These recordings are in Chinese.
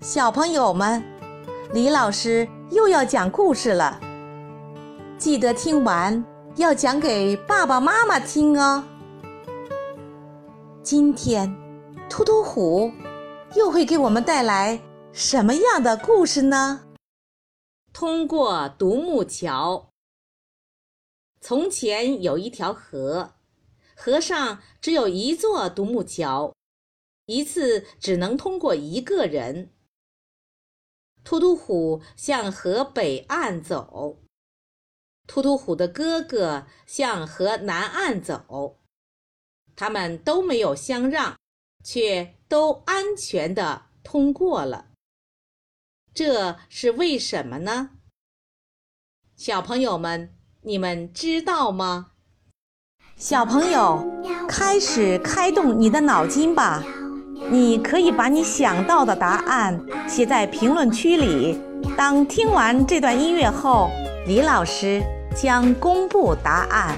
小朋友们，李老师又要讲故事了，记得听完要讲给爸爸妈妈听哦。今天，突突虎又会给我们带来什么样的故事呢？通过独木桥。从前有一条河，河上只有一座独木桥，一次只能通过一个人。突突虎向河北岸走，突突虎的哥哥向河南岸走，他们都没有相让，却都安全的通过了。这是为什么呢？小朋友们，你们知道吗？小朋友，开始开动你的脑筋吧！你可以把你想到的答案写在评论区里。当听完这段音乐后，李老师将公布答案。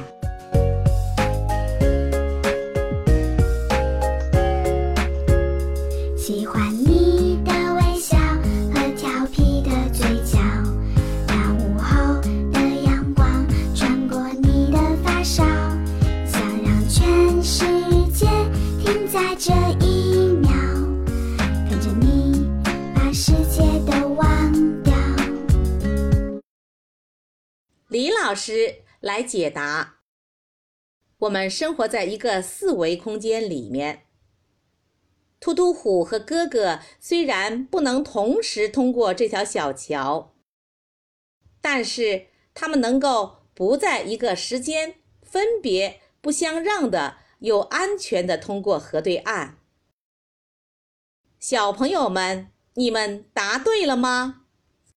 喜欢你的微笑和调皮的嘴角，那午后的阳光穿过你的发梢，想让全世界停在这一李老师来解答。我们生活在一个四维空间里面。突突虎和哥哥虽然不能同时通过这条小桥，但是他们能够不在一个时间分别、不相让的，又安全的通过河对岸。小朋友们，你们答对了吗？